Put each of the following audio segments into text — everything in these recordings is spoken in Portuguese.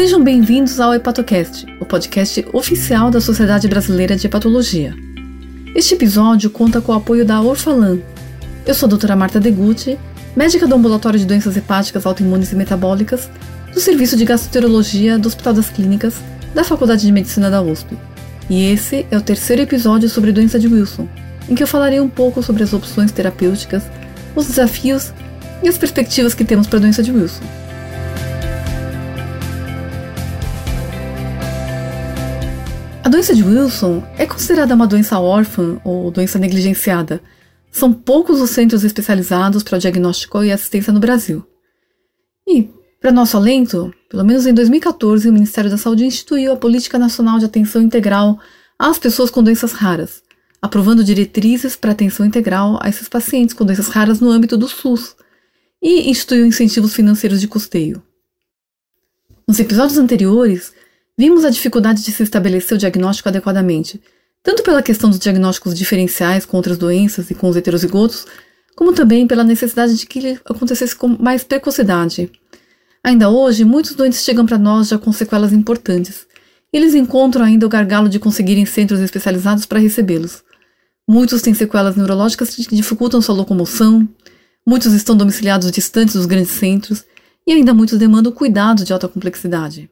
Sejam bem-vindos ao Hepatocast, o podcast oficial da Sociedade Brasileira de Hepatologia. Este episódio conta com o apoio da Orfalan. Eu sou a doutora Marta Degutti, médica do Ambulatório de Doenças Hepáticas Autoimunes e Metabólicas, do Serviço de Gastroenterologia do Hospital das Clínicas, da Faculdade de Medicina da USP. E esse é o terceiro episódio sobre doença de Wilson, em que eu falarei um pouco sobre as opções terapêuticas, os desafios e as perspectivas que temos para a doença de Wilson. Doença de Wilson é considerada uma doença órfã ou doença negligenciada. São poucos os centros especializados para o diagnóstico e assistência no Brasil. E, para nosso alento, pelo menos em 2014, o Ministério da Saúde instituiu a Política Nacional de Atenção Integral às pessoas com doenças raras, aprovando diretrizes para atenção integral a esses pacientes com doenças raras no âmbito do SUS, e instituiu incentivos financeiros de custeio. Nos episódios anteriores, Vimos a dificuldade de se estabelecer o diagnóstico adequadamente, tanto pela questão dos diagnósticos diferenciais com outras doenças e com os heterozigotos, como também pela necessidade de que ele acontecesse com mais precocidade. Ainda hoje, muitos doentes chegam para nós já com sequelas importantes. Eles encontram ainda o gargalo de conseguirem centros especializados para recebê-los. Muitos têm sequelas neurológicas que dificultam sua locomoção, muitos estão domiciliados distantes dos grandes centros e ainda muitos demandam cuidados de alta complexidade.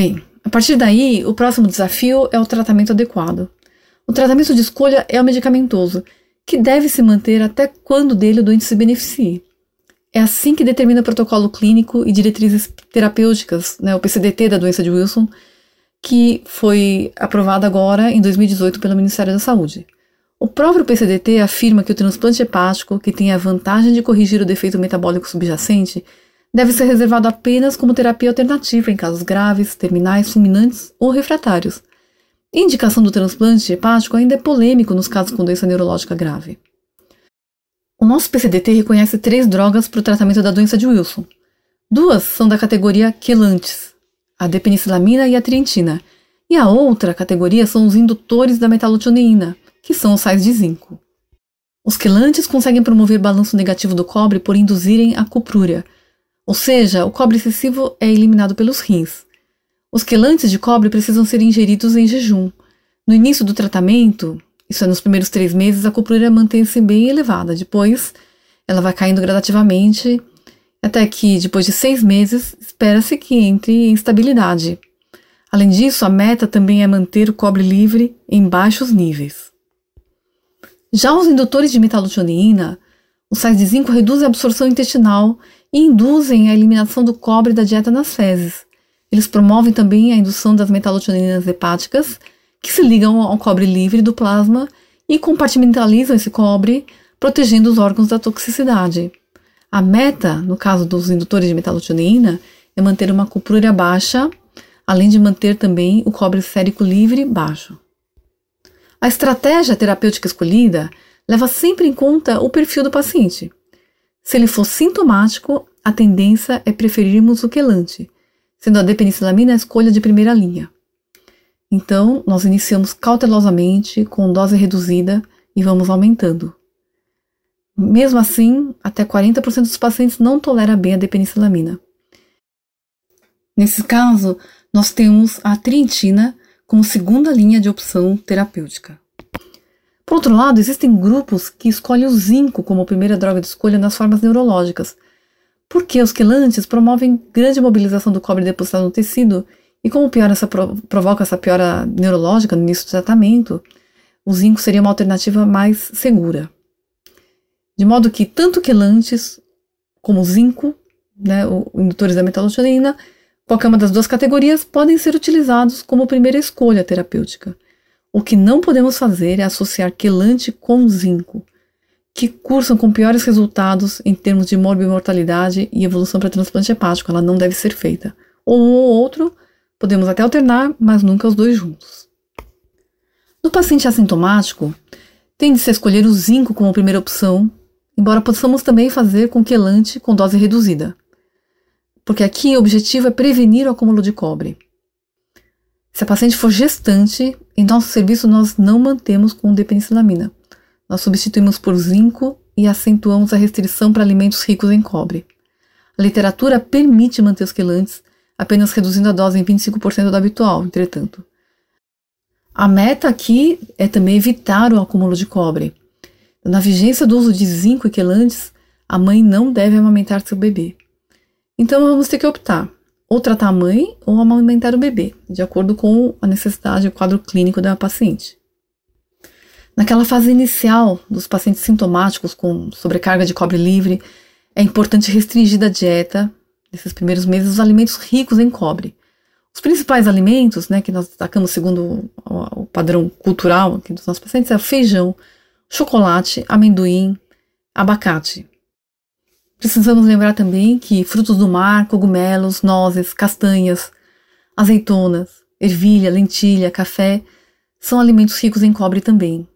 Bem, a partir daí, o próximo desafio é o tratamento adequado. O tratamento de escolha é o medicamentoso, que deve se manter até quando dele o doente se beneficie. É assim que determina o protocolo clínico e diretrizes terapêuticas, né, o PCDT da doença de Wilson, que foi aprovado agora em 2018 pelo Ministério da Saúde. O próprio PCDT afirma que o transplante hepático, que tem a vantagem de corrigir o defeito metabólico subjacente, deve ser reservado apenas como terapia alternativa em casos graves, terminais, fulminantes ou refratários. A indicação do transplante hepático ainda é polêmico nos casos com doença neurológica grave. O nosso PCDT reconhece três drogas para o tratamento da doença de Wilson. Duas são da categoria quelantes, a depenicilamina e a trientina, e a outra categoria são os indutores da metalotioneína, que são os sais de zinco. Os quelantes conseguem promover balanço negativo do cobre por induzirem a cuprúria, ou seja, o cobre excessivo é eliminado pelos rins. Os quelantes de cobre precisam ser ingeridos em jejum. No início do tratamento, isso é nos primeiros três meses, a cuprura mantém-se bem elevada. Depois, ela vai caindo gradativamente, até que, depois de seis meses, espera-se que entre em estabilidade. Além disso, a meta também é manter o cobre livre em baixos níveis. Já os indutores de metalotioneína, os sais de zinco reduzem a absorção intestinal e induzem a eliminação do cobre da dieta nas fezes. Eles promovem também a indução das metalotioninas hepáticas, que se ligam ao cobre livre do plasma e compartimentalizam esse cobre, protegendo os órgãos da toxicidade. A meta, no caso dos indutores de metalotionina, é manter uma cuprúria baixa, além de manter também o cobre férico livre baixo. A estratégia terapêutica escolhida leva sempre em conta o perfil do paciente. Se ele for sintomático, a tendência é preferirmos o quelante, sendo a depenicilamina a escolha de primeira linha. Então, nós iniciamos cautelosamente, com dose reduzida e vamos aumentando. Mesmo assim, até 40% dos pacientes não tolera bem a depenicilamina. Nesse caso, nós temos a trientina como segunda linha de opção terapêutica. Por outro lado, existem grupos que escolhem o zinco como primeira droga de escolha nas formas neurológicas, porque os quelantes promovem grande mobilização do cobre depositado no tecido, e como piora essa, provoca essa piora neurológica no início do tratamento, o zinco seria uma alternativa mais segura. De modo que tanto quelantes como zinco, né, indutores da metalotionina, qualquer uma das duas categorias, podem ser utilizados como primeira escolha terapêutica. O que não podemos fazer é associar quelante com zinco, que cursam com piores resultados em termos de morbimortalidade e evolução para transplante hepático. Ela não deve ser feita. Ou um ou outro, podemos até alternar, mas nunca os dois juntos. No paciente assintomático, tende-se a escolher o zinco como primeira opção, embora possamos também fazer com quelante com dose reduzida. Porque aqui o objetivo é prevenir o acúmulo de cobre. Se a paciente for gestante, em nosso serviço nós não mantemos com depenicilamina. Nós substituímos por zinco e acentuamos a restrição para alimentos ricos em cobre. A literatura permite manter os quelantes apenas reduzindo a dose em 25% do habitual, entretanto. A meta aqui é também evitar o acúmulo de cobre. Na vigência do uso de zinco e quelantes, a mãe não deve amamentar seu bebê. Então vamos ter que optar ou tratar a mãe ou amamentar o bebê, de acordo com a necessidade e o quadro clínico da paciente. Naquela fase inicial dos pacientes sintomáticos com sobrecarga de cobre livre, é importante restringir da dieta, nesses primeiros meses, os alimentos ricos em cobre. Os principais alimentos né, que nós destacamos segundo o padrão cultural aqui dos nossos pacientes é o feijão, chocolate, amendoim, abacate. Precisamos lembrar também que frutos do mar, cogumelos, nozes, castanhas, azeitonas, ervilha, lentilha, café são alimentos ricos em cobre também.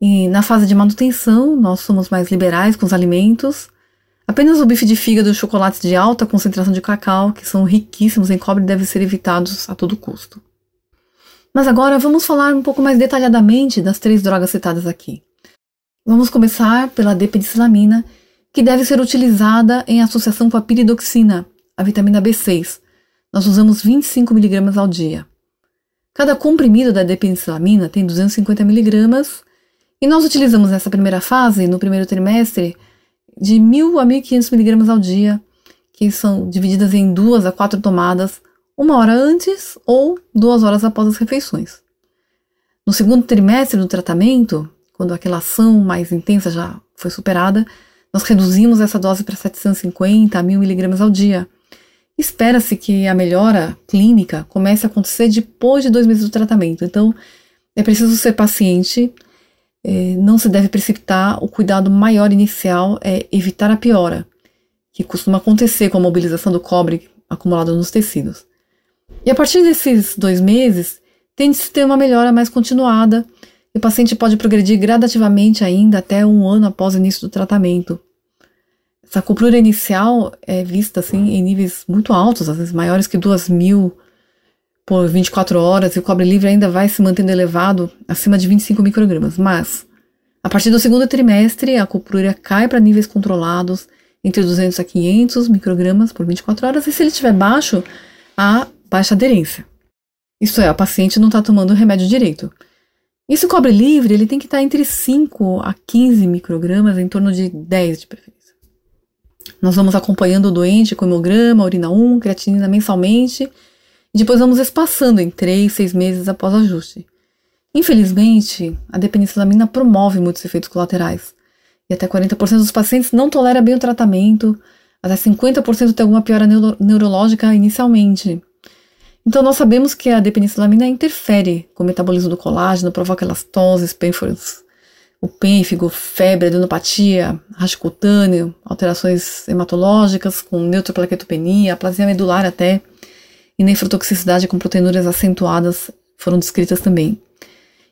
E na fase de manutenção, nós somos mais liberais com os alimentos. Apenas o bife de fígado e os chocolates de alta concentração de cacau, que são riquíssimos em cobre, devem ser evitados a todo custo. Mas agora vamos falar um pouco mais detalhadamente das três drogas citadas aqui. Vamos começar pela depenicilamina, que deve ser utilizada em associação com a piridoxina, a vitamina B6. Nós usamos 25 mg ao dia. Cada comprimido da depenicilamina tem 250 mg e nós utilizamos nessa primeira fase, no primeiro trimestre, de 1.000 a 1.500 mg ao dia, que são divididas em duas a quatro tomadas, uma hora antes ou duas horas após as refeições. No segundo trimestre do tratamento, quando aquela ação mais intensa já foi superada, nós reduzimos essa dose para 750 a 1000 miligramas ao dia. Espera-se que a melhora clínica comece a acontecer depois de dois meses do tratamento. Então, é preciso ser paciente, é, não se deve precipitar. O cuidado maior inicial é evitar a piora, que costuma acontecer com a mobilização do cobre acumulado nos tecidos. E a partir desses dois meses, tende-se ter uma melhora mais continuada e o paciente pode progredir gradativamente ainda até um ano após o início do tratamento. Essa acupuntura inicial é vista assim em níveis muito altos, às vezes maiores que 2 mil por 24 horas, e o cobre livre ainda vai se mantendo elevado acima de 25 microgramas. Mas, a partir do segundo trimestre, a acupuntura cai para níveis controlados entre 200 a 500 microgramas por 24 horas, e se ele estiver baixo, há baixa aderência. Isso é, a paciente não está tomando o remédio direito. E se o cobre livre, ele tem que estar entre 5 a 15 microgramas, em torno de 10 de preferência. Nós vamos acompanhando o doente com hemograma, urina 1, creatinina mensalmente, e depois vamos espaçando em 3, 6 meses após o ajuste. Infelizmente, a depenicilamina promove muitos efeitos colaterais, e até 40% dos pacientes não tolera bem o tratamento, até 50% tem alguma piora neuro neurológica inicialmente. Então, nós sabemos que a depenicilamina interfere com o metabolismo do colágeno, provoca elastose, pênforos, o pênfigo, febre, adenopatia, racho cutâneo, alterações hematológicas com neutroplaquetopenia, aplasia medular até, e nefrotoxicidade com proteinuras acentuadas foram descritas também.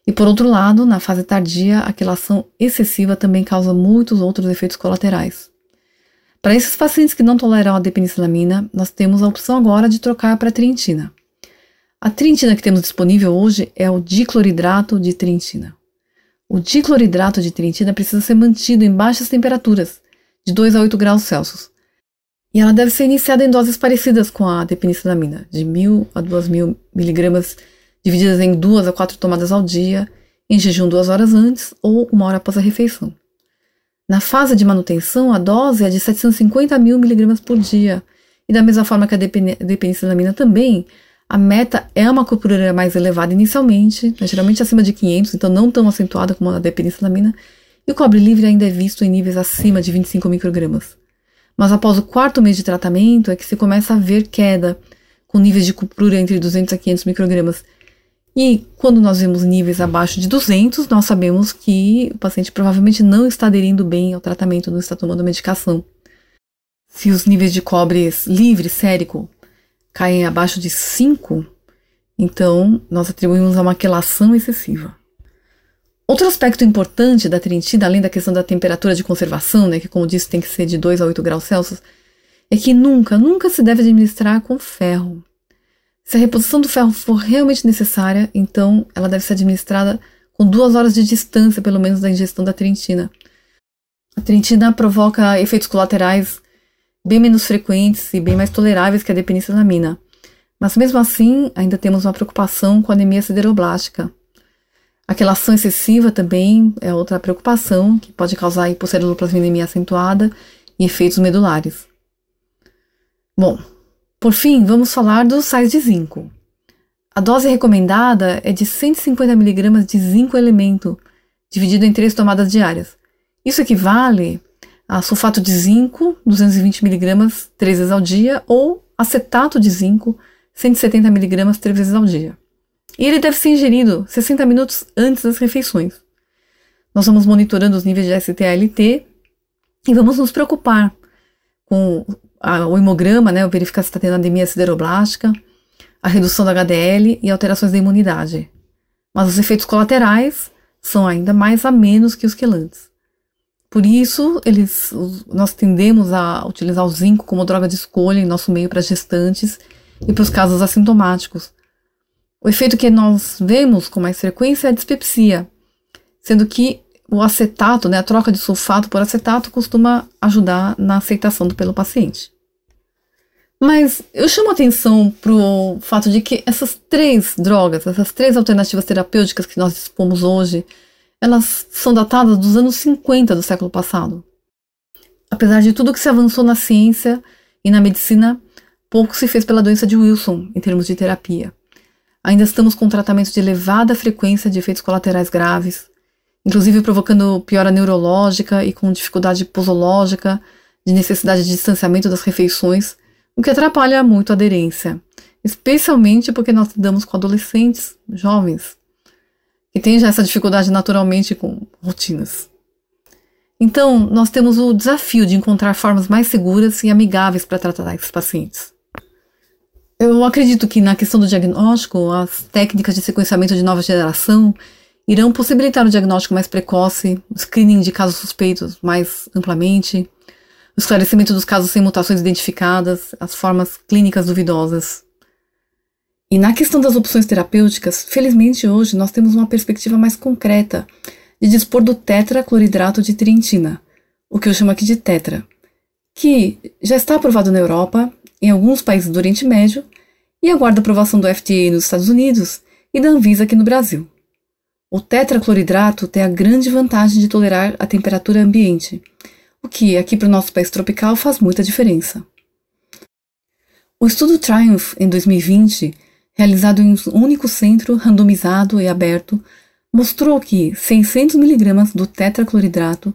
E por outro lado, na fase tardia, a quelação excessiva também causa muitos outros efeitos colaterais. Para esses pacientes que não toleram a depenicilamina, nós temos a opção agora de trocar para trientina. A trientina que temos disponível hoje é o dicloridrato de trientina. O dicloridrato de trientina precisa ser mantido em baixas temperaturas, de 2 a 8 graus Celsius. E ela deve ser iniciada em doses parecidas com a depenicilamina, de 1.000 a 2.000 miligramas, divididas em 2 a 4 tomadas ao dia, em jejum 2 horas antes ou uma hora após a refeição. Na fase de manutenção, a dose é de 750 mil miligramas por dia, e da mesma forma que a depenicilamina também, a meta é uma acupuntura mais elevada inicialmente, né, geralmente acima de 500, então não tão acentuada como a da penicillamina, e o cobre livre ainda é visto em níveis acima de 25 microgramas. Mas após o quarto mês de tratamento é que se começa a ver queda, com níveis de acupuntura entre 200 a 500 microgramas. E quando nós vemos níveis abaixo de 200, nós sabemos que o paciente provavelmente não está aderindo bem ao tratamento, não está tomando medicação. Se os níveis de cobre livre, sérico, caem abaixo de 5, então nós atribuímos a uma quelação excessiva. Outro aspecto importante da trientina, além da questão da temperatura de conservação, né, que como disse tem que ser de 2 a 8 graus Celsius, é que nunca, nunca se deve administrar com ferro. Se a reposição do ferro for realmente necessária, então ela deve ser administrada com duas horas de distância, pelo menos, da ingestão da trientina. A trientina provoca efeitos colaterais bem menos frequentes e bem mais toleráveis que a depenicelamina. Mas mesmo assim, ainda temos uma preocupação com a anemia sideroblástica. A quelação excessiva também é outra preocupação que pode causar hipoceruloplasminemia acentuada e efeitos medulares. Bom, por fim, vamos falar dos sais de zinco. A dose recomendada é de 150 mg de zinco elemento, dividido em três tomadas diárias. Isso equivale a sulfato de zinco, 220 mg, três vezes ao dia, ou acetato de zinco, 170 mg, três vezes ao dia. E ele deve ser ingerido 60 minutos antes das refeições. Nós vamos monitorando os níveis de ST-ALT e vamos nos preocupar com a, o hemograma, né, verificar se está tendo anemia sideroblástica, a redução da HDL e alterações da imunidade. Mas os efeitos colaterais são ainda mais a menos que os quelantes. Por isso, eles, nós tendemos a utilizar o zinco como droga de escolha em nosso meio para gestantes e para os casos assintomáticos. O efeito que nós vemos com mais frequência é a dispepsia, sendo que o acetato, né, a troca de sulfato por acetato, costuma ajudar na aceitação do pelo paciente. Mas eu chamo atenção para o fato de que essas três drogas, essas três alternativas terapêuticas que nós dispomos hoje, elas são datadas dos anos 50 do século passado. Apesar de tudo que se avançou na ciência e na medicina, pouco se fez pela doença de Wilson em termos de terapia. Ainda estamos com tratamentos de elevada frequência de efeitos colaterais graves, inclusive provocando piora neurológica e com dificuldade posológica, de necessidade de distanciamento das refeições o que atrapalha muito a aderência, especialmente porque nós lidamos com adolescentes, jovens, que têm já essa dificuldade naturalmente com rotinas. Então, nós temos o desafio de encontrar formas mais seguras e amigáveis para tratar esses pacientes. Eu acredito que na questão do diagnóstico, as técnicas de sequenciamento de nova geração irão possibilitar o diagnóstico mais precoce, o screening de casos suspeitos mais amplamente, o esclarecimento dos casos sem mutações identificadas, as formas clínicas duvidosas. E na questão das opções terapêuticas, felizmente hoje nós temos uma perspectiva mais concreta de dispor do tetracloridrato de trientina, o que eu chamo aqui de tetra, que já está aprovado na Europa, em alguns países do Oriente Médio e aguarda aprovação do FDA nos Estados Unidos e da Anvisa aqui no Brasil. O tetracloridrato tem a grande vantagem de tolerar a temperatura ambiente o que aqui para o nosso país tropical faz muita diferença. O estudo Triumph em 2020, realizado em um único centro randomizado e aberto, mostrou que 600 mg do tetracloridrato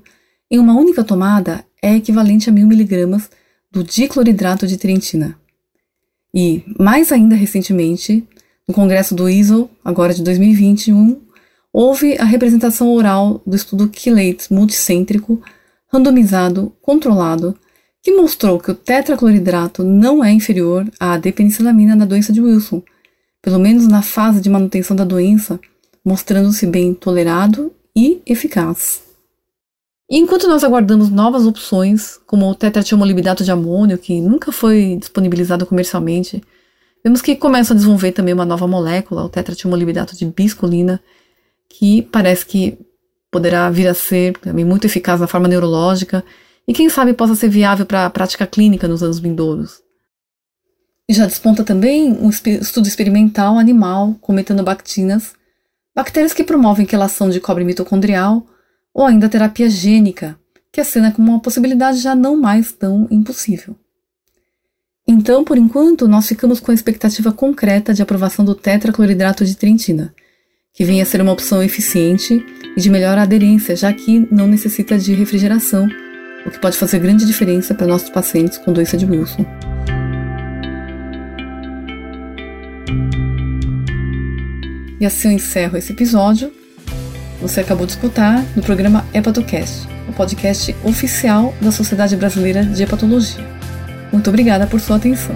em uma única tomada é equivalente a 1000 mg do dicloridrato de trientina. E, mais ainda recentemente, no congresso do ISO, agora de 2021, houve a representação oral do estudo Chelate multicêntrico randomizado, controlado, que mostrou que o tetracloridrato não é inferior à depenicelamina na doença de Wilson, pelo menos na fase de manutenção da doença, mostrando-se bem tolerado e eficaz. E enquanto nós aguardamos novas opções, como o tetratiomolibidato de amônio, que nunca foi disponibilizado comercialmente, vemos que começam a desenvolver também uma nova molécula, o tetratiomolibidato de biscolina, que parece que poderá vir a ser também muito eficaz na forma neurológica e quem sabe possa ser viável para a prática clínica nos anos vindouros. Já desponta também um estudo experimental animal com metanobactinas, bactérias que promovem quelação de cobre mitocondrial ou ainda terapia gênica, que acena como uma possibilidade já não mais tão impossível. Então, por enquanto, nós ficamos com a expectativa concreta de aprovação do tetracloridrato de trientina – que venha a ser uma opção eficiente e de melhor aderência, já que não necessita de refrigeração, o que pode fazer grande diferença para nossos pacientes com doença de Wilson. E assim eu encerro esse episódio. Você acabou de escutar no programa Hepatocast, o podcast oficial da Sociedade Brasileira de Hepatologia. Muito obrigada por sua atenção.